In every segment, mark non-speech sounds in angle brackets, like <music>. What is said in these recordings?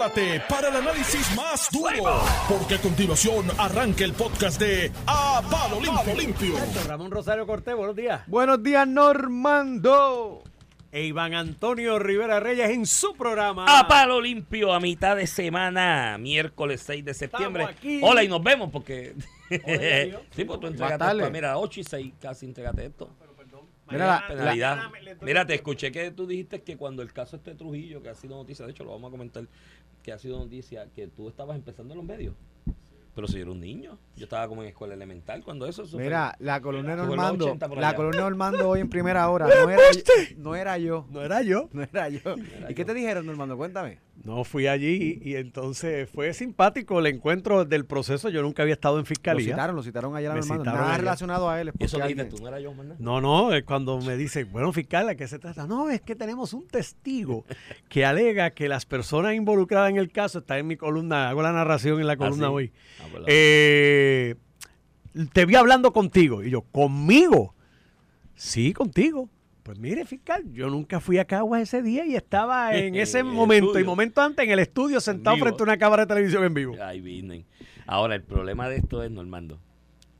prepárate para el análisis más duro, porque a continuación arranca el podcast de A Palo Limpio. Limpio. Ramón Rosario Cortés, buenos días. Buenos días, Normando. E Iván Antonio Rivera Reyes en su programa. A palo limpio a mitad de semana, miércoles 6 de septiembre. Estamos aquí. Hola y nos vemos porque. Hola, <laughs> sí, pues tú entregaste esto. Mira, 8 y 6 casi entregaste esto. Mira, Penalidad. Mira, te escuché que tú dijiste que cuando el caso este de Trujillo, que ha sido noticia, de hecho lo vamos a comentar, que ha sido noticia, que tú estabas empezando en los medios. Pero si yo era un niño, yo estaba como en escuela elemental cuando eso. fue- Mira, la los Normando, 80 por la de Normando hoy en primera hora, <laughs> no era, no era yo, No era yo. <laughs> no era yo. ¿Y qué te dijeron, Normando? Cuéntame. No, fui allí y entonces fue simpático el encuentro del proceso. Yo nunca había estado en Lo fiscalía. citaron, lo citaron ayer a Me Normando. citaron Nada ayer. relacionado a él. eso tú, no era yo, ¿verdad? No, no, es cuando me dice, bueno, fiscal, ¿a qué se trata? No, es que tenemos un testigo que alega que las personas involucradas en el caso, está en mi columna, hago la narración en la columna sí? hoy, Ah, pues eh, te vi hablando contigo. Y yo, ¿conmigo? Sí, contigo. Pues mire, fiscal, yo nunca fui a Caguas ese día y estaba <laughs> en ese momento y momento antes en el estudio sentado vivo. frente a una cámara de televisión en vivo. Ahí vienen. Ahora, el problema de esto es, Normando,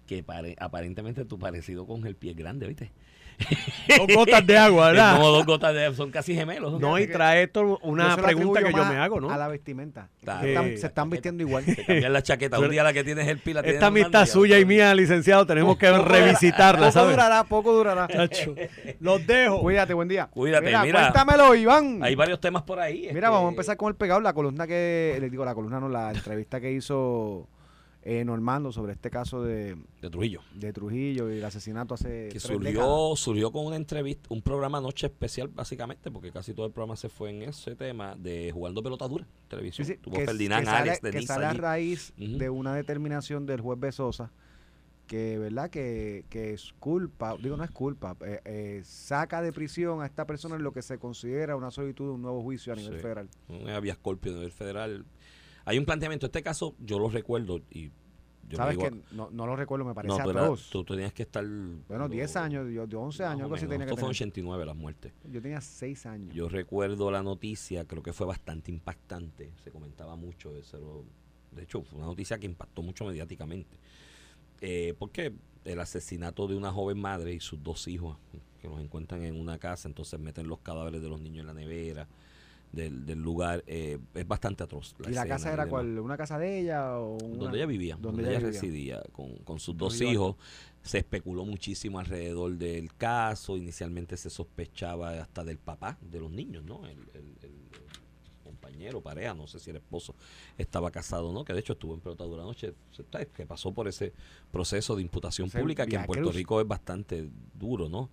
que pare- aparentemente tu parecido con el pie es grande, ¿viste? <laughs> Dos gotas de agua, ¿verdad? como dos gotas de son casi gemelos. No, y trae esto una pregunta que yo me hago, ¿no? A la vestimenta. Claro. Se están- se están vistiendo igual. Se cambian la chaqueta. Un día la que tienes el pila. Esta amistad suya y mía, licenciado, tenemos que <laughs> revisitarla, Poco ¿sabes? durará, poco durará. Chacho, <laughs> Los dejo. Cuídate, buen día. Cuídate, mira. mira. Cuéntamelo, Iván. Hay varios temas por ahí. Mira, este, vamos a empezar con el pegado, la columna que, le digo la columna, no, la entrevista que hizo eh, Normando sobre este caso de, De Trujillo. de Trujillo y el asesinato hace Que tres décadas. surgió, surgió con una entrevista, un programa noche especial, básicamente, porque casi todo el programa se fue en ese tema de jugando pelota dura. Sí, Televisión. sí, Tuvo que, Ferdinand que sale, Alex, que Denise sale a raíz de una determinación del juez Besosa que verdad que, que es culpa, digo no es culpa, eh, eh, saca de prisión a esta persona en lo que se considera una solicitud de un nuevo juicio a nivel Sí. federal. Un había Scorpio a nivel federal. Hay un planteamiento. Este caso, yo lo recuerdo y yo Sabes digo, que no, no lo recuerdo, me parece no, tú, atroz. tú tenías que estar. bueno, 10 años, yo de 11 años, algo así tenía que Esto fue en tener. 89 las muertes. Yo tenía 6 años. Yo recuerdo la noticia, creo que fue bastante impactante. Se comentaba mucho eso. lo- De hecho, fue una noticia que impactó mucho mediáticamente. Eh, porque el asesinato de una joven madre y sus dos hijos que los encuentran en una casa, entonces meten los cadáveres de los niños en la nevera del, del lugar, eh, es bastante atroz. ¿Y la casa era cuál? ¿Una casa de ella o una- Donde ella vivía, Donde ella ella, vivía. residía, con, con sus dos Río hijos. Se especuló muchísimo alrededor del caso. Inicialmente se sospechaba hasta del papá de los niños, ¿no? El, el- el- el compañero, pareja, no sé si el esposo estaba casado o no, que de hecho estuvo en pelota dura noche, que pasó por ese proceso de imputación pública que en Puerto. Rico es bastante duro, ¿no?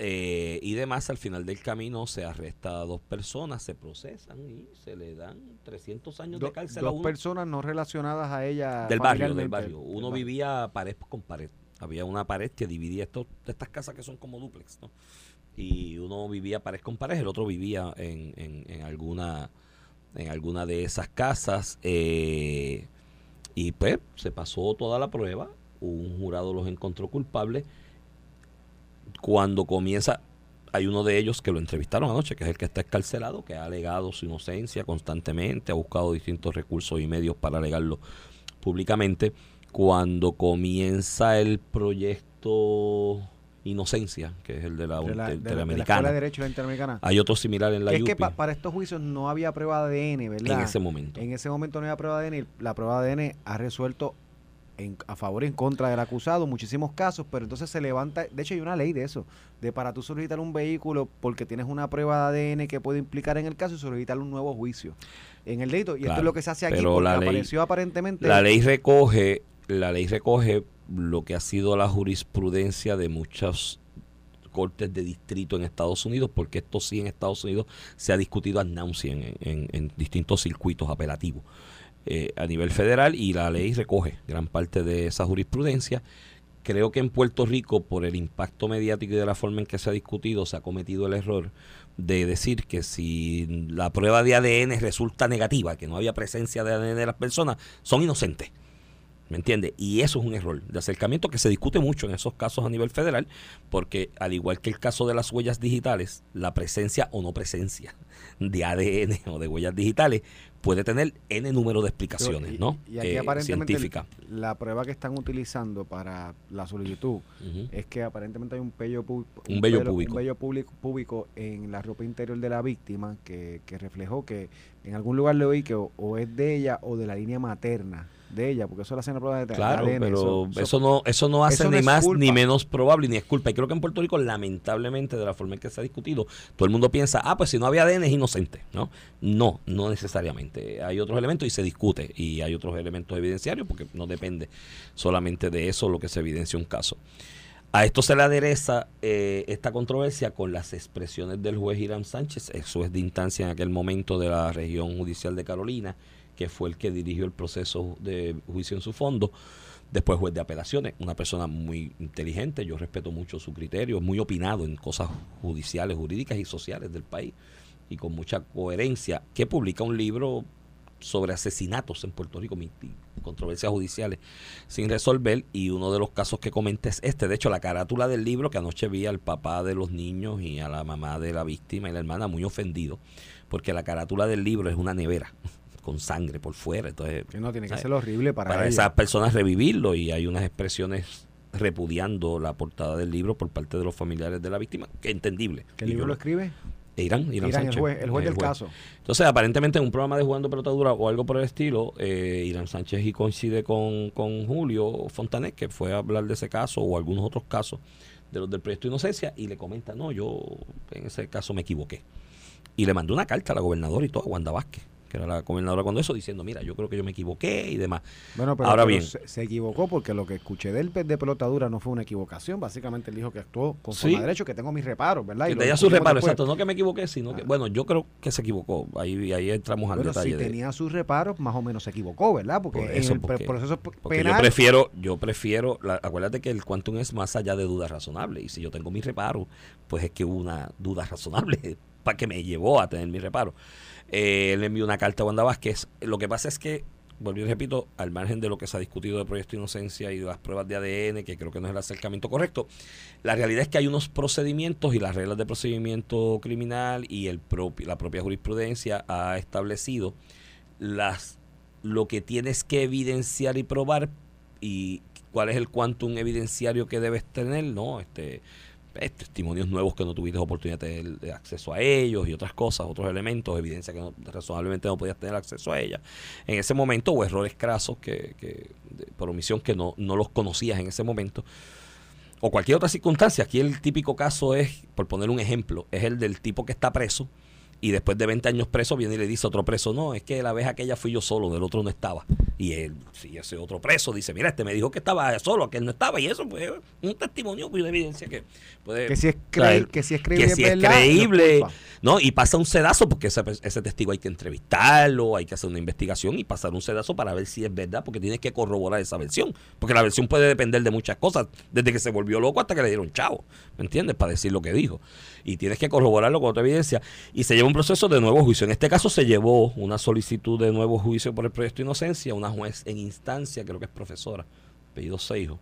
Eh, y demás, al final del camino se arresta a dos personas, se procesan y se le dan 300 años Do- de cárcel a dos uno personas no relacionadas a ella. del barrio, del barrio. Del Uno barrio. vivía pared con pared. Había una pared que dividía estos, estas casas que son como duplex, ¿no? Y uno vivía pared con pared, el otro vivía en, en, en alguna en alguna de esas casas. eh, y pues se pasó toda la prueba. Un jurado los encontró culpables. Cuando comienza, hay uno de ellos que lo entrevistaron anoche, que es el que está escarcelado, que ha alegado su inocencia constantemente, ha buscado distintos recursos y medios para alegarlo públicamente. Cuando comienza el proyecto Inocencia, que es el de la, De la, de la- de la Interamericana, Escuela de Derecho y la Interamericana. hay otro similar en la es que pa- para estos juicios no había prueba de ADN, ¿verdad? en ese momento. En ese momento no había prueba de ADN. y La prueba de ADN ha resuelto en- a favor y en contra del acusado muchísimos casos, pero entonces se levanta, de hecho hay una ley de eso, de para tú solicitar un vehículo porque tienes una prueba de ADN que puede implicar en el caso y solicitar un nuevo juicio en el delito. Y esto es lo que se hace aquí pero porque la ley- apareció aparentemente... La ley recoge, la ley recoge lo que ha sido la jurisprudencia de muchas cortes de distrito en Estados Unidos, porque esto sí en Estados Unidos se ha discutido ad nauseam en, en- en distintos circuitos apelativos eh, a nivel federal y la ley recoge gran parte de esa jurisprudencia. Creo que en Puerto Rico, por el impacto mediático y de la forma en que se ha discutido, se ha cometido el error de decir que si la prueba de ADN resulta negativa, que no había presencia de ADN de las personas, son inocentes. ¿Me entiendes? Y eso es un error de acercamiento que se discute mucho en esos casos a nivel federal, porque al igual que el caso de las huellas digitales, la presencia o no presencia de ADN o de huellas digitales puede tener N número de explicaciones, Y- ¿no? Y aquí Eh, aparentemente científicas. la prueba que están utilizando para la solicitud es que aparentemente hay un Un vello pelo- púbico. un vello público- en la ropa interior de la víctima que, que reflejó que en algún lugar le oí que o, o es de ella o de la línea materna de ella, porque eso lo hacen la prueba de Claro, ADN, pero eso, no eso no hace eso ni más culpa. ni menos probable ni es culpa. Y creo que en Puerto Rico, lamentablemente, de la forma en que se ha discutido, todo el mundo piensa, ah, pues si no había ADN es inocente, ¿no? No, no necesariamente. Hay otros elementos y se discute. Y hay otros elementos evidenciarios porque no depende solamente de eso lo que se evidencia un caso. A esto se le adereza eh, esta controversia con las expresiones del juez Irán Sánchez, eso es de instancia en aquel momento de la región judicial de Carolina, que fue el que dirigió el proceso de juicio en su fondo. Después juez de apelaciones, una persona muy inteligente, yo respeto mucho su criterio, muy opinado en cosas judiciales, jurídicas y sociales del país, y con mucha coherencia, que publica un libro sobre asesinatos en Puerto Rico, controversias judiciales sin resolver, y uno de los casos que comenta es este. De hecho, la carátula del libro, que anoche vi al papá de los niños y a la mamá de la víctima y la hermana muy ofendido, porque la carátula del libro es una nevera con sangre por fuera, entonces que no tiene que ¿sabes? ser horrible para, esas personas revivirlo y hay unas expresiones repudiando la portada del libro por parte de los familiares de la víctima, que es entendible. ¿Qué Y libro yo lo escribe? Irán, Irán, Irán, el juez, el juez del caso. Entonces, aparentemente en un programa de Jugando Pelotadura o algo por el estilo, eh, Irán Sánchez y coincide con, con Julio Fontanet, que fue a hablar de ese caso o algunos otros casos de los del proyecto de Inocencia, y le comenta, no, yo en ese caso me equivoqué. Y le mandó una carta a la gobernadora y todo, a Wanda Vázquez, que era la gobernadora cuando eso, diciendo, mira, yo creo que yo me equivoqué y demás. Bueno, pero, Ahora pero bien. se, se equivocó porque lo que escuché de él de pelotadura no fue una equivocación. Básicamente él dijo que actuó con Sí. a derecho, que tengo mis reparos, ¿verdad? Y Que tenía su discutimos reparo, después. exacto. No que me equivoqué, sino que, Ah. bueno, yo creo que se equivocó. Ahí, ahí entramos al Bueno, detalle. si de- tenía sus reparos, más o menos se equivocó, ¿verdad? Porque Por en eso, el porque- proceso p- Porque penal... yo prefiero, yo prefiero, la- acuérdate que el quantum es más allá de dudas razonables. Y si yo tengo mi reparo, pues es que hubo una duda razonable que me llevó a tener mi reparo. Eh, él envió una carta a Wanda Vázquez. Lo que pasa es que, volví y repito, al margen de lo que se ha discutido de Proyecto Inocencia y de las pruebas de ADN, que creo que no es el acercamiento correcto, la realidad es que hay unos procedimientos y las reglas de procedimiento criminal y el propi- la propia jurisprudencia ha establecido las lo que tienes que evidenciar y probar y cuál es el quantum evidenciario que debes tener, ¿no? Este, testimonios nuevos que no tuviste oportunidad de de acceso a ellos y otras cosas, otros elementos, evidencia que no, razonablemente no podías tener acceso a ella en ese momento o errores crasos que, que por omisión que no, no los conocías en ese momento o cualquier otra circunstancia. Aquí el típico caso es, por poner un ejemplo, es el del tipo que está preso y después de 20 años preso viene y le dice a otro preso, no, es que la vez aquella fui yo solo, del otro no estaba. Y él, si ese otro preso dice, mira, este me dijo que estaba solo, que él no estaba, y eso pues un testimonio, pues, una evidencia que puede Que si es, creí- que si es creíble, que si es verdad, no creíble. ¿no? Y pasa un sedazo porque ese, ese testigo hay que entrevistarlo, hay que hacer una investigación y pasar un sedazo para ver si es verdad, porque tienes que corroborar esa versión. Porque la versión puede depender de muchas cosas, desde que se volvió loco hasta que le dieron chavo, ¿me entiendes? Para decir lo que dijo. Y tienes que corroborarlo con otra evidencia. Y se lleva un proceso de nuevo juicio. En este caso se llevó una solicitud de nuevo juicio por el proyecto de inocencia, una juez en instancia, creo que es profesora, apellido Seijo,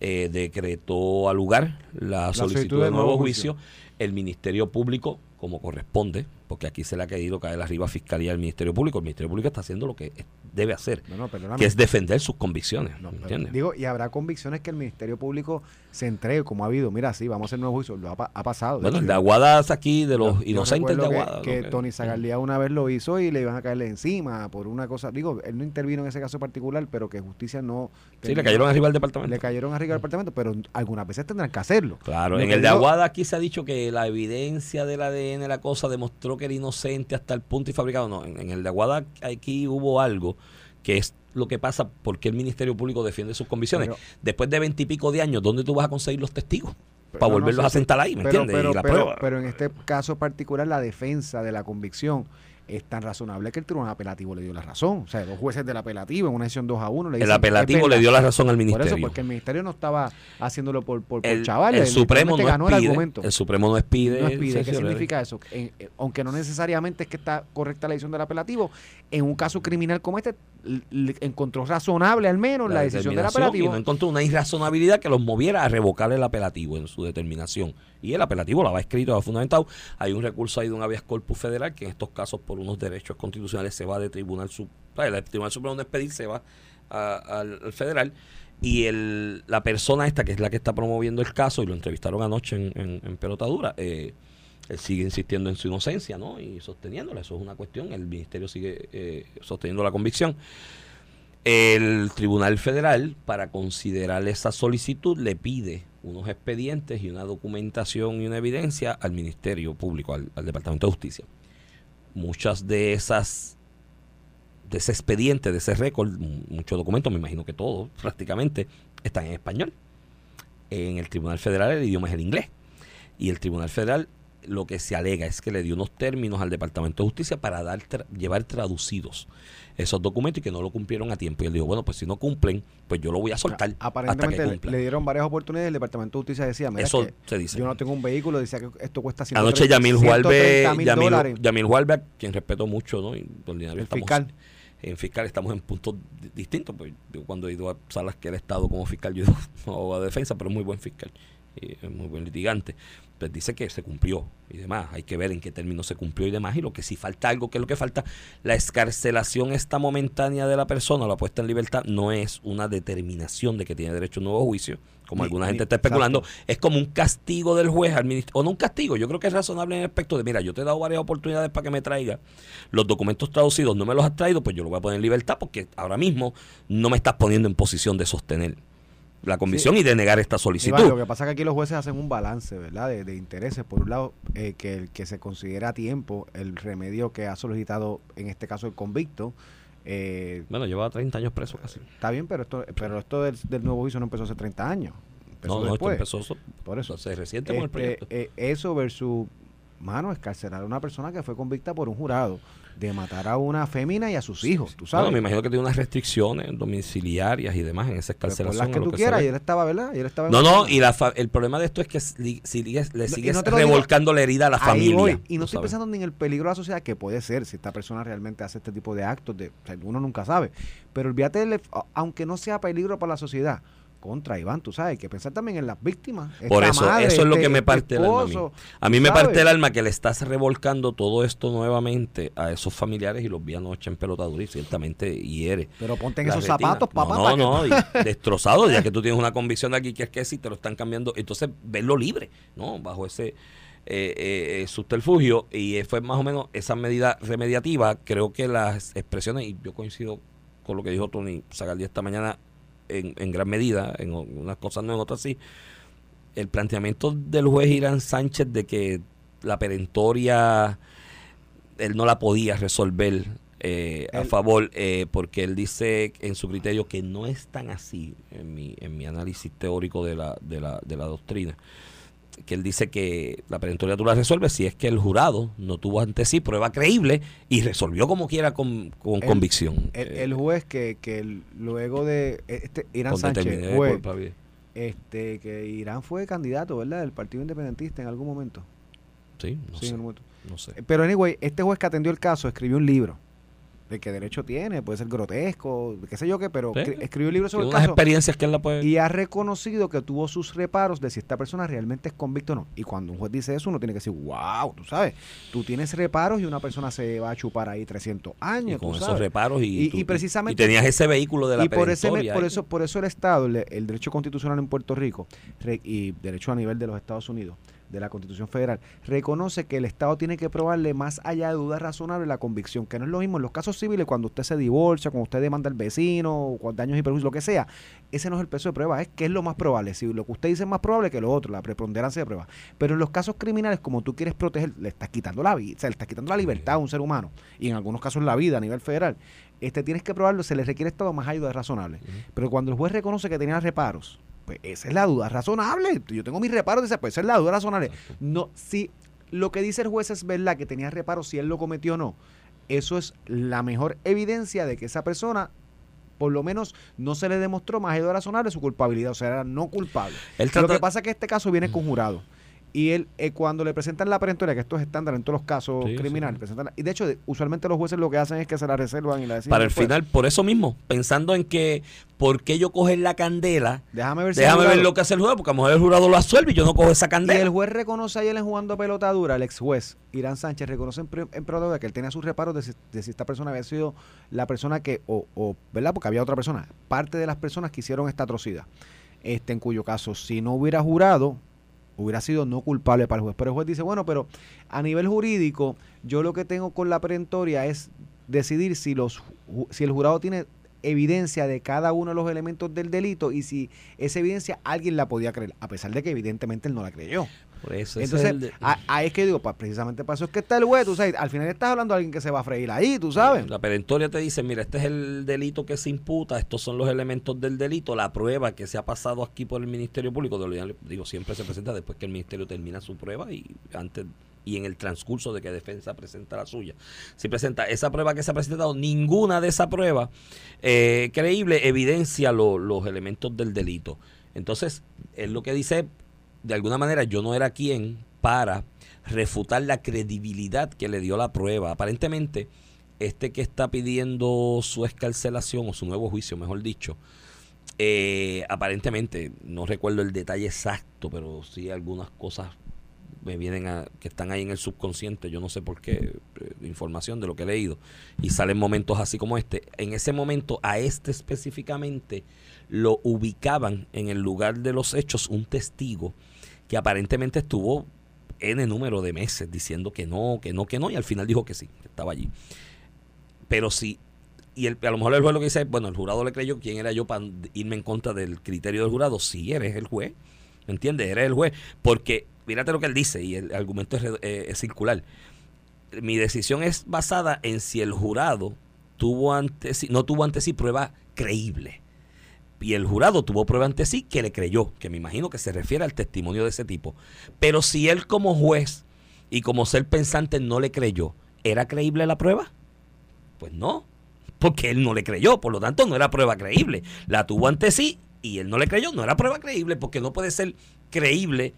eh, decretó al lugar la, solicitud, de nuevo juicio. El Ministerio Público, como corresponde, porque aquí se le ha querido caer arriba a Fiscalía del Ministerio Público, el Ministerio Público está haciendo lo que debe hacer, No, no, perdóname. que es defender sus convicciones. No, ¿me pero entiendes? digo, y habrá convicciones que el Ministerio Público se entregue, como ha habido. Mira, sí, vamos a hacer nuevo juicio. Lo ha, pa- ha pasado. bueno, el de Aguada es aquí, de los inocentes de que- Aguada. Que, que- Tony Zagaldía una vez lo hizo y le iban a caerle encima por una cosa. Digo, él no intervino en ese caso particular, pero que justicia no. Sí, le cayeron arriba al departamento. Le cayeron arriba al departamento, pero algunas veces tendrán que hacerlo. Claro, en el de Aguada aquí se ha dicho que la evidencia del ADN, la cosa, demostró que era inocente hasta el punto y fabricado. No, en, en el de Aguada aquí hubo algo que es lo que pasa porque el Ministerio Público defiende sus convicciones. Pero- Después de veintipico de años, ¿dónde tú vas a conseguir los testigos? Para no volverlos a sentar ahí, ¿me pero, entiendes? Pero, y la pero- prueba. pero en este caso particular, la defensa de la convicción es tan razonable que el tribunal apelativo le dio la razón. O sea, dos jueces del apelativo en una decisión 2 a 1 le el dicen, apelativo "Es le verdad". dio la razón al Por ministerio. eso, porque el ministerio no estaba haciéndolo por, por, por el, chavales. el Supremo no el expide, argumento. el Supremo no expide. no expide. ¿Qué significa eso? En- eh, aunque no necesariamente es que está correcta la decisión del apelativo, en un caso criminal como este, encontró razonable al menos la, decisión del apelativo. Y no encontró una irrazonabilidad que los moviera a revocar el apelativo en su determinación. Y el apelativo la va escrito, la va fundamentado. Hay un recurso ahí de un habeas corpus federal que en estos casos por unos derechos constitucionales se va de tribunal. El tribunal supremo de expedir se va a- al, al federal. Y el, la persona esta, que es la que está promoviendo el caso, y lo entrevistaron anoche en, en, en Pelotadura, eh, él sigue insistiendo en su inocencia, ¿no? Y sosteniéndola, eso es una cuestión, el ministerio sigue eh, sosteniendo la convicción. El Tribunal Federal, para considerar esa solicitud, le pide unos expedientes y una documentación y una evidencia al Ministerio Público, al, al Departamento de Justicia. Muchas de esas, de ese expediente, de ese récord, muchos documentos, me imagino que todos prácticamente, están en español. En el Tribunal Federal el idioma es el inglés. Y el Tribunal Federal lo que se alega es que le dio unos términos al Departamento de Justicia para dar tra- llevar traducidos esos documentos y que no lo cumplieron a tiempo. Y él dijo, bueno, pues si no cumplen, pues yo lo voy a soltar hasta que Aparentemente le, dieron varias oportunidades. El Departamento de Justicia decía, mira, Eso es que se dice. yo no tengo un vehículo, decía que esto cuesta 130 Anoche Yamil Hualbe, 130 mil Yamil. Yamil Hualbe, quien respeto mucho, ¿no? Y ordinario El estamos- fiscal. En fiscal estamos en puntos di- distintos, pues yo cuando he ido a salas que él ha estado como fiscal, yo he ido <laughs> a defensa, pero es muy buen fiscal, y es muy buen litigante. Pues dice que se cumplió y demás, hay que ver en qué términos se cumplió y demás, y lo que si falta algo, que es lo que falta, la escarcelación esta momentánea de la persona, la puesta en libertad, no es una determinación de que tiene derecho a un nuevo juicio, como Ni- alguna ni- gente está especulando, exacto. es como un castigo del juez al ministro, o no un castigo, yo creo que es razonable en el aspecto de, mira, yo te he dado varias oportunidades para que me traiga los documentos traducidos, no me los has traído, pues yo lo voy a poner en libertad porque ahora mismo no me estás poniendo en posición de sostener la convicción y de negar esta solicitud. Iván, lo que pasa es que aquí los jueces hacen un balance, ¿verdad? De, de intereses. Por un lado, eh, que el que se considera a tiempo el remedio que ha solicitado, en este caso, el convicto. eh, Bueno, llevaba 30 años preso casi. está bien, pero esto, pero esto del, del nuevo juicio no empezó hace 30 años. Empezó No, no, esto después. empezó so- Por eso. hace reciente con el Este, proyecto. eh, eso versus, mano, escarcelar a una persona que fue convicta por un jurado de matar a una fémina y a sus hijos, tú sabes. Bueno, me imagino que tiene unas restricciones domiciliarias y demás en esa Pues, escarcelación. las que lo tú quieras, y él estaba, ¿verdad? Y él estaba No, no, y la fa- el problema de esto es que si, si le sigues no revolcando la herida a la familia. voy. Y no estoy sabes. pensando ni en el peligro de la sociedad, que puede ser si esta persona realmente hace este tipo de actos. De, o sea, uno nunca sabe. Pero olvídate, ef- a- aunque no sea peligro para la sociedad, contra Iván, tú sabes, hay que pensar también en las víctimas. Por eso, madre, eso es lo este- que me este parte el alma a mí. A me sabes. parte el alma que le estás revolcando todo esto nuevamente a esos familiares y los vi anoche en pelotadura y ciertamente hiere. Pero ponte en esos retina. zapatos, papá. No, no, que- no, destrozado, ya que tú tienes una convicción de aquí que es que si te lo están cambiando, entonces verlo libre, ¿no? Bajo ese eh, eh, eh, subterfugio y eh, fue más o menos esa medida remediativa. Creo que las expresiones, y yo coincido con lo que dijo Tony Sagaldí esta mañana en, en gran medida, en unas cosas no, en otras sí, el planteamiento del juez Irán Sánchez de que la perentoria él no la podía resolver eh, a favor eh, porque él dice en su criterio que no es tan así en mi, en mi análisis teórico de la, de, la, de la doctrina que él dice que la perentoria tú la resuelves si es que el jurado no tuvo ante sí prueba creíble y resolvió como quiera con, con El- convicción El, eh, el juez que, que luego de este Irán Sánchez, juez, este, que Irán fue candidato, ¿verdad? Del Partido Independentista en algún momento. sí, no Sí, en sé, algún momento. no sé. Pero anyway, este juez que atendió el caso escribió un libro. De qué derecho tiene, puede ser grotesco, qué sé yo qué, pero Sí. escribió un libro sobre el unas caso experiencias que él la puede y ha reconocido que tuvo sus reparos de si esta persona realmente es convicto o no. Y cuando un juez dice eso, uno tiene que decir, wow, tú sabes, tú tienes reparos y una persona se va a chupar ahí 300 años, y con tú esos sabes. reparos y, Y- tú- y precisamente- y tenías ese vehículo de la y por, ese, por eso por eso el Estado, el, el derecho constitucional en Puerto Rico re- y derecho a nivel de los Estados Unidos, de la Constitución Federal, reconoce que el Estado tiene que probarle más allá de dudas razonables la convicción, que no es lo mismo en los casos civiles cuando usted se divorcia, cuando usted demanda al vecino, o con daños y perjuicios, lo que sea. Ese no es el peso de prueba, es que es lo más probable. Si lo que usted dice es más probable que lo otro, la preponderancia de prueba. Pero en los casos criminales, como tú quieres proteger, le estás quitando la vida, o sea, le estás quitando la libertad a un ser humano, y en algunos casos la vida a nivel federal, este tienes que probarlo, se le requiere Estado más de razonable. Pero cuando el juez reconoce que tenía reparos, pues esa es la duda razonable. Yo tengo mis reparos, dice, pues esa es la duda razonable. No, si lo que dice el juez es verdad que tenía reparos, si él lo cometió o no, eso es la mejor evidencia de que esa persona, por lo menos, no se le demostró más de razonable su culpabilidad, o sea, era no culpable. Lo que pasa es que este caso viene con jurado. Y él, eh, cuando le presentan la perentoria, que esto es estándar en todos los casos Sí, criminales, sí. presentan la- y de hecho, usualmente los jueces lo que hacen es que se la reservan y la deciden Para el después. final, por eso mismo, pensando en que, ¿por qué yo coger la candela? Déjame ver si Déjame ver lo que hace el jurado, porque a lo mejor el jurado lo absuelve y yo no cojo esa Y candela. el juez reconoce ayer en jugando pelota dura, el ex juez Irán Sánchez reconoce en, en pelota dura que él tenía sus reparos de si, de si esta persona había sido la persona que, o, o, ¿verdad? Porque había otra persona, parte de las personas que hicieron esta atrocidad. Este, en cuyo caso, si no hubiera jurado, hubiera sido no culpable para el juez. Pero el juez dice, bueno, pero a nivel jurídico, yo lo que tengo con la perentoria es decidir si los si el jurado tiene evidencia de cada uno de los elementos del delito y si esa evidencia alguien la podía creer, a pesar de que evidentemente él no la creyó. Por eso, Entonces, es el de- ahí es que digo, pa- precisamente para eso es que está el juez, tú sabes, al final estás hablando de alguien que se va a freír ahí, tú sabes. La perentoria te dice, mira, este es el delito que se imputa, estos son los elementos del delito, la prueba que se ha pasado aquí por el Ministerio Público, de lo- digo, siempre se presenta después que el Ministerio termina su prueba y antes y en el transcurso de que defensa presenta la suya. Si presenta esa prueba que se ha presentado, ninguna de esa prueba eh, creíble evidencia lo- los elementos del delito. Entonces, es lo que dice, de alguna manera, yo no era quien para refutar la credibilidad que le dio la prueba. Aparentemente, este que está pidiendo su escarcelación o su nuevo juicio, mejor dicho, eh, aparentemente, no recuerdo el detalle exacto, pero sí algunas cosas me vienen a, que están ahí en el subconsciente, yo no sé por qué, eh, información de lo que he leído, y salen momentos así como este. En ese momento, a este específicamente, lo ubicaban en el lugar de los hechos un testigo que aparentemente estuvo N número de meses diciendo que no, que no, que no, y al final dijo que sí, que estaba allí. Pero sí, y el- a lo mejor el juez lo que dice es, bueno, el jurado le creyó, ¿quién era yo para irme en contra del criterio del jurado? Sí, eres el juez, ¿me entiendes? Eres el juez, porque, mírate lo que él dice, y el argumento eh, es circular. Mi decisión es basada en si el jurado tuvo ante sí, no tuvo ante sí prueba creíble. Y el jurado tuvo prueba ante sí que le creyó, que me imagino que se refiere al testimonio de ese tipo. Pero si él como juez y como ser pensante no le creyó, ¿era creíble la prueba? Pues no, porque él no le creyó, por lo tanto no era prueba creíble. La tuvo ante sí y él no le creyó, no era prueba creíble, porque no puede ser creíble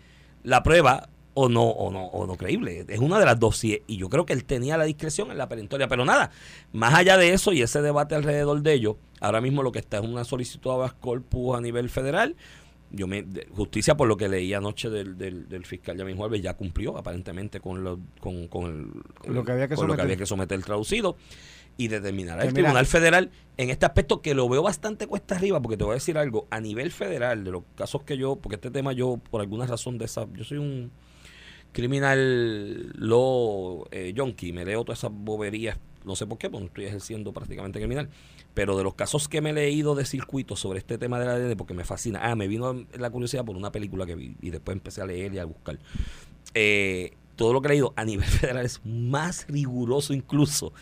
la prueba o no, o no, o no creíble. Es una de las dos. Y yo creo que él tenía la discreción en la perentoria. Pero nada, más allá de eso y ese debate alrededor de ello, ahora mismo lo que está es una solicitud habeas corpus a nivel federal. Yo me, justicia por lo que leí anoche del, del, del fiscal Yamin Juárez ya cumplió aparentemente con lo, con, con el, con Lo que había que con lo que someter. había que someter traducido y determinará Que el Tribunal Federal en este aspecto que lo veo bastante cuesta arriba porque te voy a decir algo a nivel federal de los casos que yo porque este tema yo por alguna razón de esa yo soy un criminal law eh, junkie me leo todas esas boberías no sé por qué porque no estoy ejerciendo prácticamente criminal pero de los casos que me he leído de circuito sobre este tema del ADN porque me fascina ah me vino la curiosidad por una película que vi y después empecé a leer y a buscar eh, todo lo que he leído a nivel <laughs> federal es más riguroso incluso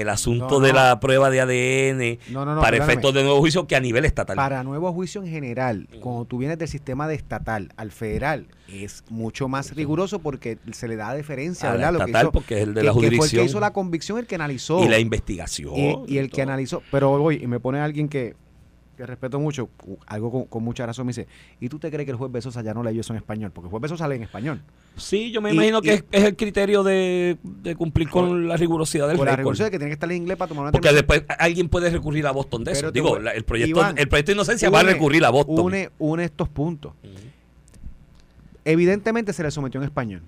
el asunto No, de la prueba de ADN No, para efectos de nuevo juicio que a nivel estatal. Para nuevo juicio en general, cuando tú vienes del sistema de estatal al federal, es mucho más riguroso porque se le da deferencia, A. Lo que estatal, hizo- porque es el de que- la que fue el jurisdicción. que hizo la convicción, el que analizó. y la investigación. Y, y el que analizó, pero hoy, y me pone alguien que, que respeto mucho, algo con, con mucha razón, me dice, ¿y tú te crees que el juez Besosa ya no leyó eso en español? Porque el juez Besosa lee en español. Sí, yo me y- imagino que es, es el criterio de, de cumplir con la rigurosidad del Por la récord. revolución de que tiene que estar en inglés para tomar una Porque después alguien puede recurrir a Boston de eso. Pero Digo, la- el proyecto Iván, el proyecto de inocencia va a recurrir a Boston. Une, une estos puntos. Evidentemente se le sometió en español.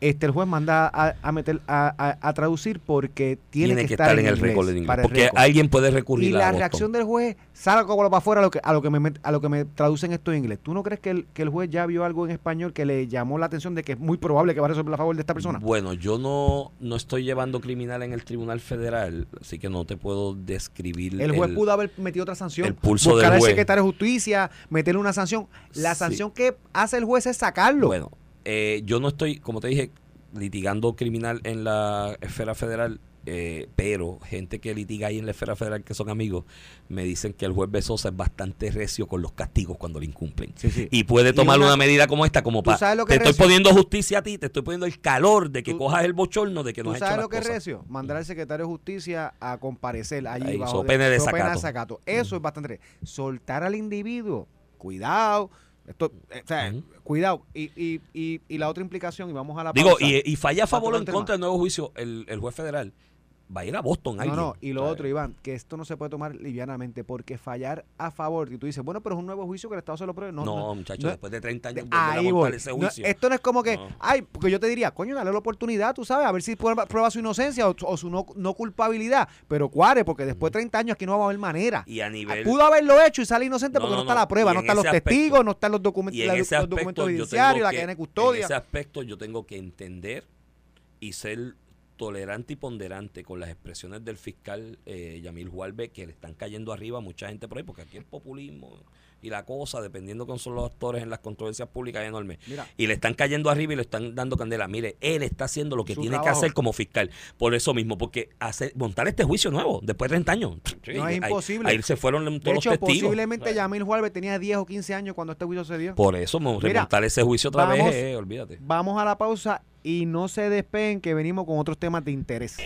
Este, el juez manda a, a meter a, a- a traducir porque tiene, que, estar, en, el récord en inglés. Porque alguien puede recurrir y a la reacción del juez sale como para afuera a lo que a lo que me a lo que me traducen esto en inglés. ¿Tú no crees que el, que el juez ya vio algo en español que le llamó la atención de que es muy probable que va a resolver a favor de esta persona? Bueno, yo no, no estoy llevando criminal en el Tribunal Federal, así que no te puedo describir. El juez pudo haber metido otra sanción. el pulso buscar del al juez. secretario de justicia, meterle una sanción. La Sí. sanción que hace el juez es sacarlo. Bueno, eh, yo no estoy, como te dije, litigando criminal en la esfera federal, eh, pero gente que litiga ahí en la esfera federal que son amigos, me dicen que el juez Besosa es bastante recio con los castigos cuando le incumplen. Sí, sí. Y puede Y tomar una- una, medida como esta, como ¿Tú para. Te es estoy recio? poniendo justicia a ti, te estoy poniendo el calor de que Tú- cojas el bochorno de que no ¿Tú has hecho sabes lo que es recio? Mandar al secretario de justicia a comparecer allí Ahí, bajo so pena de so pena desacato. Eso es bastante recio. Soltar al individuo. Cuidado. Esto, eh, o sea, cuidado. Y, y, y, y la otra implicación, y vamos a la Digo, pausa. y, falla a favor o en contra del nuevo juicio, el, el juez federal va a ir a Boston. No, alguien. no, y lo ¿sabes? otro, Iván, que esto no se puede tomar livianamente, porque fallar a favor, y tú dices, bueno, pero es un nuevo juicio que el Estado se lo pruebe. No, No, no, muchachos, no- después de 30 años de- volver a ahí voy. ese No, juicio. esto no es como que, No. ay, porque yo te diría, coño, dale la oportunidad, tú sabes, a ver si prueba, prueba su inocencia o, o su no, no culpabilidad. Pero cuare, porque después de 30 años aquí no va a haber manera. y a nivel... Pudo haberlo hecho y sale inocente No, porque no, no, está no. la prueba, no están los aspecto- testigos, no están los documentos, los documentos judiciarios, la que- cadena de En custodia. ese aspecto yo tengo que entender y ser tolerante y ponderante con las expresiones del fiscal eh, Yamil Juarbe que le están cayendo arriba a mucha gente por ahí, porque aquí el populismo y la cosa, dependiendo con son los actores en las controversias públicas, es enorme. Mira. Y le están cayendo arriba y le están dando candela. Mire, él está haciendo lo que tiene que hacer como fiscal. Por eso mismo, porque hacer, montar este juicio nuevo, después de 30 años. sí, No, es ahí- imposible. Ahí, se fueron todos De hecho, los testigos. posiblemente. Yamil Juárez tenía 10 o 15 años cuando este juicio se dio. Por eso, mo- Mira, remontar ese juicio otra vamos- vez, eh, olvídate. Vamos a la pausa y no se despeguen que venimos con otros temas de interés.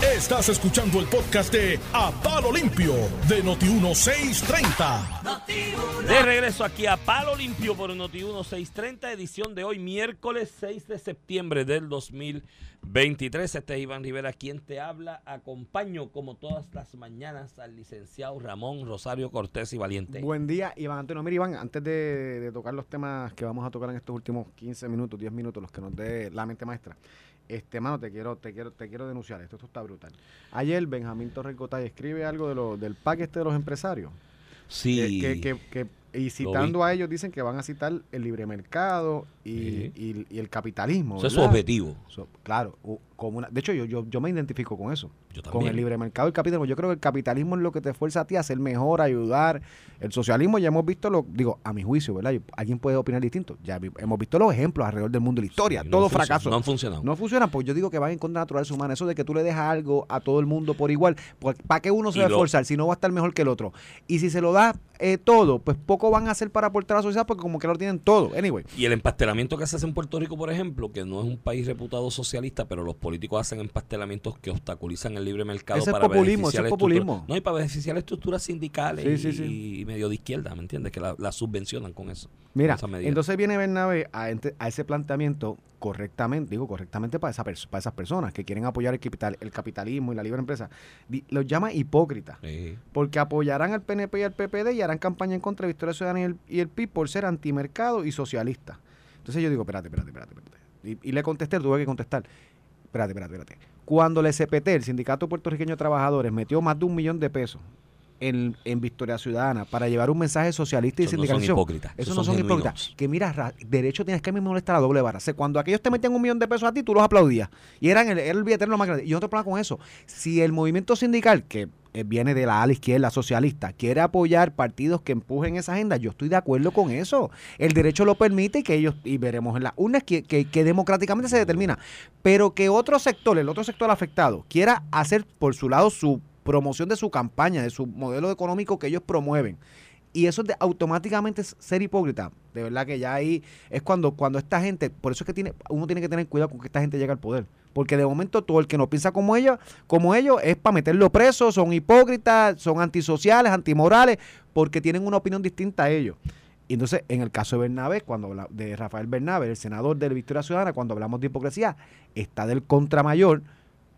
Estás escuchando el podcast de A Palo Limpio de Noti1630. De regreso aquí a Palo Limpio por Noti 1630, edición de hoy, miércoles 6 de septiembre del 2023. Este es Iván Rivera, quien te habla. Acompaño, como todas las mañanas, al licenciado Ramón Rosario Cortés y Valiente. Buen día, Iván Antonio. Mira, Iván, antes de, tocar los temas que vamos a tocar en estos últimos 15 minutos, 10 minutos, los que nos dé la mente maestra, este, mano, te quiero, te quiero, te quiero denunciar. Esto, esto está brutal. Ayer Benjamín Torres escribe algo de lo, del pack este de los empresarios. Sí, Que, que- que- y citando a ellos, dicen que van a citar el libre mercado y, Sí. y- y el capitalismo. eso es su objetivo. So, claro, como una, de hecho yo, yo, yo me identifico con eso, Yo con el libre mercado y el capitalismo. Yo creo que el capitalismo es lo que te fuerza a ti a ser mejor, a ayudar. El socialismo ya hemos visto, lo digo, a mi juicio, ¿verdad? Y Alguien puede opinar distinto. Ya hemos visto los ejemplos alrededor del mundo de la historia, Sí, no todo funciona- fracaso. No han funcionado. No funciona, pues yo digo que van en contra de la naturaleza humana. Eso de que tú le dejas algo a todo el mundo por igual, pues, ¿para qué uno se va a esforzar si no va a estar mejor que el otro? Y si se lo da eh, todo, pues poco van a hacer para aportar a la sociedad porque como que lo tienen todo. Anyway, Y el empastelamiento que se hace en Puerto Rico, por ejemplo, que no es un país reputado socialista, pero los políticos hacen empastelamientos que obstaculizan el libre mercado Ese es para populismo, beneficiar ese es populismo. No, y para beneficiar estructuras sindicales Sí, y, sí, sí. y medio de izquierda, ¿me entiendes? Que la, la subvencionan con eso. Mira, con entonces viene Bernabé a, ente- a ese planteamiento correctamente, digo correctamente para, esa para esas personas que quieren apoyar el, capital, el capitalismo y la libre empresa. Los llama hipócritas, porque apoyarán al PNP y al PPD y harán campaña en contra de Victoria Ciudadana y el, y el PIB por ser antimercado y socialista. Entonces yo digo, espérate, espérate, espérate. espérate. Y, le contesté, tuve que contestar. Espérate, espérate, espérate. Cuando el SPT, el Sindicato Puertorriqueño de Trabajadores, metió más de un millón de pesos en, en Victoria Ciudadana para llevar un mensaje socialista y Esos no son sindicalización. hipócritas, Eso no son son hipócritas. Que mira, Ra- derecho tienes que a mí me molesta la doble vara. O sea, cuando aquellos te metían un millón de pesos a ti, tú los aplaudías. Y eran el, el billetero más grande. Y yo no te problema con eso. Si el movimiento sindical, que eh, viene de la ala izquierda socialista, quiere apoyar partidos que empujen esa agenda, yo estoy de acuerdo con eso. El derecho lo permite y que ellos, y veremos en las urnas que, que, que democráticamente se determina. Pero que otro sector, el otro sector afectado, quiera hacer por su lado su promoción de su campaña, de su modelo económico que ellos promueven. Y eso de automáticamente ser hipócrita. De verdad que ya ahí es cuando, cuando esta gente, por eso es que tiene, uno tiene que tener cuidado con que esta gente llegue al poder. Porque de momento todo el que no piensa como ellos, como ellos, es para meterlo preso, son hipócritas, son antisociales, antimorales, porque tienen una opinión distinta a ellos. Y entonces, en el caso de Bernabé, cuando habla- de Rafael Bernabé, el senador de la Victoria Ciudadana, cuando hablamos de hipocresía, está del contramayor,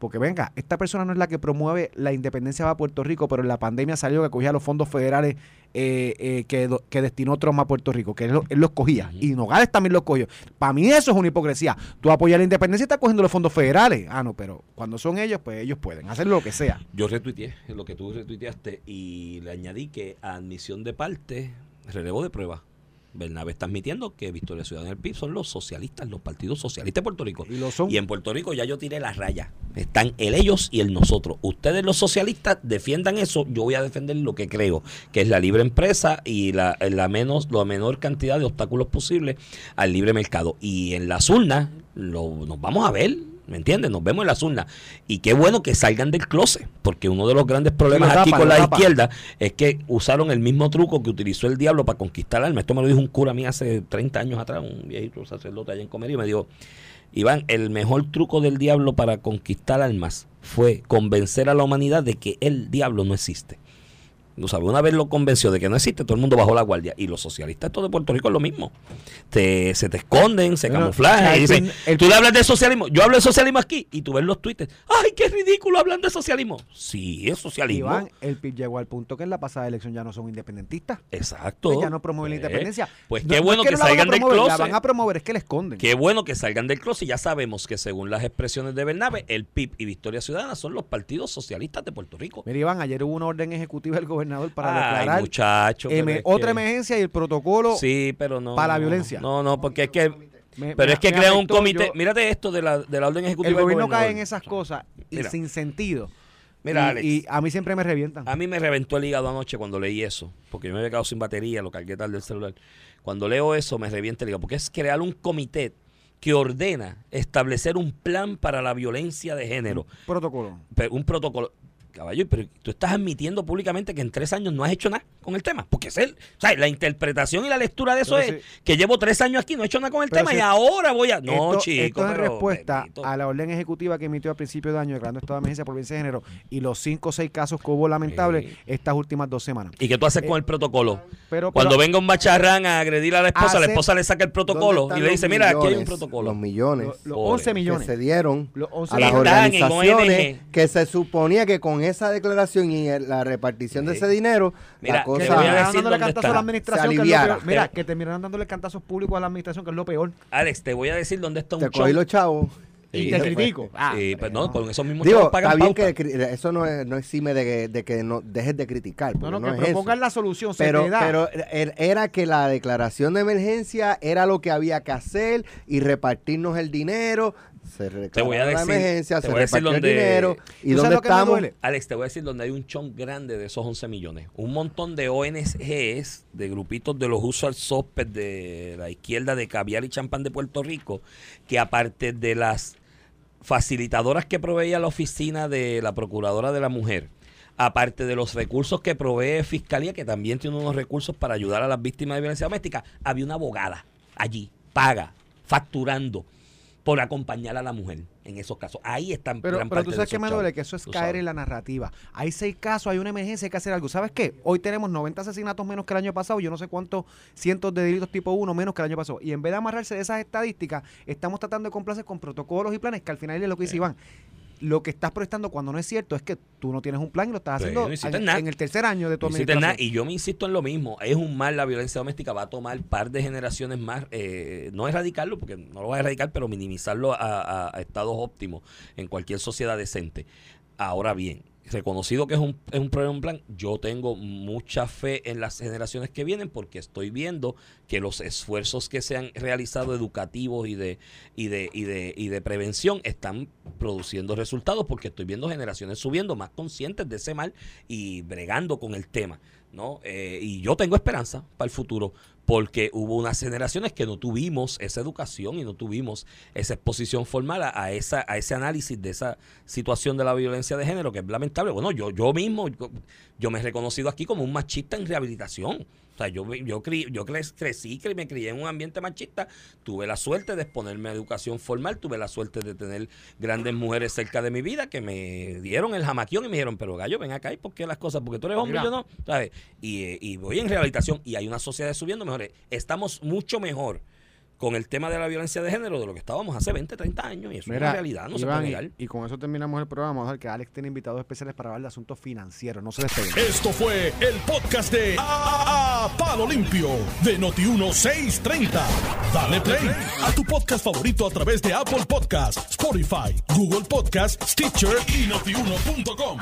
porque venga, esta persona no es la que promueve la independencia para Puerto Rico, pero en la pandemia salió que cogía los fondos federales eh, eh, que, do- que destinó Trump a Puerto Rico, que él, lo- él los cogía. Y Nogales también los cogió. Para mí eso es una hipocresía. Tú apoyas la independencia y estás cogiendo los fondos federales. Ah, no, pero cuando son ellos, pues ellos pueden hacer lo que sea. Yo retuiteé lo que tú retuiteaste y le añadí que admisión de parte, relevo de prueba. Bernabé está admitiendo que Victoria Ciudadana y el PIB son los socialistas, los partidos socialistas de Puerto Rico. Y lo son. Y en Puerto Rico ya yo tiré la raya. Están el ellos y el nosotros. Ustedes los socialistas defiendan eso, yo voy a defender lo que creo, que es la libre empresa y la, la menos, la menor cantidad de obstáculos posibles al libre mercado. Y en las urnas lo, nos vamos a ver. ¿Me entiendes? Nos vemos en las urnas. Y qué bueno que salgan del closet, porque uno de los grandes problemas aquí con la izquierda es que usaron el mismo truco que utilizó el diablo para conquistar alma. Esto me lo dijo un cura a mí hace 30 años atrás, un viejito sacerdote allá en Comería, y me dijo, Iván, el mejor truco del diablo para conquistar almas fue convencer a la humanidad de que el diablo no existe. Tú sabes, una vez lo convenció de que no existe, todo el mundo bajó la guardia. Y los socialistas estos de Puerto Rico es lo mismo. Te, se te esconden, se camuflajan. y dicen, el tú le hablas de socialismo. Yo hablo de socialismo aquí y tú ves los twitters. ¡Ay, qué ridículo hablan de socialismo! Sí, es socialismo. Iván, el PIB llegó al punto que en la pasada elección ya no son independentistas. Exacto. Pues ya no promueven la Eh, independencia. Pues No- qué no es bueno que, a salgan del closet. La van a promover, es que la esconden. Qué bueno que salgan del closet. Ya sabemos que según las expresiones de Bernabe, el PIB y Victoria Ciudadana son los partidos socialistas de Puerto Rico. Mira, Iván, ayer hubo una orden ejecutiva del gobernador para Ay, declarar muchacho. em- otra que- emergencia y el protocolo. Sí, pero no. para la violencia. No, no, porque es que. me- Pero me- es que crea un comité. yo- mírate esto de la, de la orden ejecutiva. el gobierno cae gobernador. en esas cosas y Mira. sin sentido. Mira, y, Alex. y a mí siempre me revientan. A mí me reventó el hígado anoche cuando leí eso, porque yo me había quedado sin batería, lo cargué tarde del celular. Cuando leo eso me revienta el hígado, porque es crear un comité que ordena establecer un plan para la violencia de género, Protocolo. pero un protocolo. Caballo, pero tú estás admitiendo públicamente que en tres años no has hecho nada con el tema, porque es el, o sea, la interpretación y la lectura de eso Pero es que llevo tres años aquí, no he hecho nada con el tema si- y ahora voy a... No, esto, chico, esto es pero, respuesta bendito. a la orden ejecutiva que emitió a principio de año declarando estado de emergencia por violencia de género y los cinco o seis casos que hubo lamentables estas últimas dos semanas. ¿Y qué tú haces con el protocolo? Pero, Cuando pero venga un macharrán a agredir a la esposa, la esposa le saca el protocolo ¿Dónde y le los dice, mira, aquí hay un protocolo. Los millones lo- los Pobre. 11 que millones. se dieron Los 11 a las organizaciones que se suponía que con esa declaración y el- la repartición de ese dinero, Mira, la que cosa... decir terminaron dándole cantazos está. a la administración, que es lo aliviara. peor. Mira, Pero- que terminaron dándole cantazos públicos a la administración, que es lo peor. Alex, te voy a decir dónde está un Te cogí los chavos. Y te critico. Ah, pues no, con esos mismos Digo, chavos pagan está bien pauta. que cri- eso no, es- no exime de que, de que no dejes de criticar. no, no, no que es eso. propongan la solución, pero er- era que la declaración de emergencia era lo que había que hacer y repartirnos el dinero. Se Te voy a declaró la decir- emergencia, te se voy a decir repartió el dinero. ¿Tú ¿Y dónde estamos? Alex, te voy a decir donde hay un chon grande de esos 11 millones. Un montón de ONGs, de grupitos de los usual suspects de la izquierda de caviar y champán de Puerto Rico, que aparte de las facilitadoras que proveía la oficina de la Procuradora de la Mujer, aparte de los recursos que provee Fiscalía, que también tiene unos recursos para ayudar a las víctimas de violencia doméstica, había una abogada allí, paga, facturando por acompañar a la mujer en esos casos. Ahí están Pero, gran pero parte tú sabes que me duele que eso es caer en la narrativa. Hay seis casos, hay una emergencia, hay que hacer algo. ¿Sabes qué? Hoy tenemos 90 asesinatos menos que el año pasado, yo no sé cuántos cientos de delitos tipo 1 menos que el año pasado. Y en vez de amarrarse de esas estadísticas, estamos tratando de complacer con protocolos y planes que al final es lo que dice Iván. Lo que estás prestando cuando no es cierto es que tú no tienes un plan y lo estás Sí, haciendo no en, el tercer año de tu No administración. y yo me insisto en lo mismo. Es un mal la violencia doméstica. Va a tomar par de generaciones más. eh, no erradicarlo, porque no lo va a erradicar, pero minimizarlo a, a- a estados óptimos en cualquier sociedad decente. Ahora bien, reconocido que es un, es un problema, plan, yo tengo mucha fe en las generaciones que vienen porque estoy viendo que los esfuerzos que se han realizado educativos y de, y de, y de, y de prevención están produciendo resultados porque estoy viendo generaciones subiendo más conscientes de ese mal y bregando con el tema. ¿no? Eh, y yo tengo esperanza para el futuro porque hubo unas generaciones que no tuvimos esa educación y no tuvimos esa exposición formal a, esa, a ese análisis de esa situación de la violencia de género, que es lamentable. Bueno, yo, yo mismo, yo me he reconocido aquí como un machista en rehabilitación. Sea, yo, yo, cre- yo cre- crecí, que me crié en un ambiente machista, tuve la suerte de exponerme a educación formal, tuve la suerte de tener grandes mujeres cerca de mi vida que me dieron el jamaquión y me dijeron, pero gallo, ven acá, ¿y por qué las cosas? Porque tú eres hombre y yo no, ¿sabes? Y, eh, y voy en rehabilitación y hay una sociedad subiendo mejores. Estamos mucho mejor con el tema de la violencia de género de lo que estábamos hace 20, 30 años y eso es Mira, una realidad, no se puede y- negar. y, con eso terminamos el programa. Vamos a ver que Alex tiene invitados especiales para hablar de asuntos financieros. No se despeguen. Esto fue el podcast de A, A- Palo Limpio de Noti1630. Dale play a tu podcast favorito a través de Apple Podcasts, Spotify, Google Podcasts, Stitcher y notiuno.com.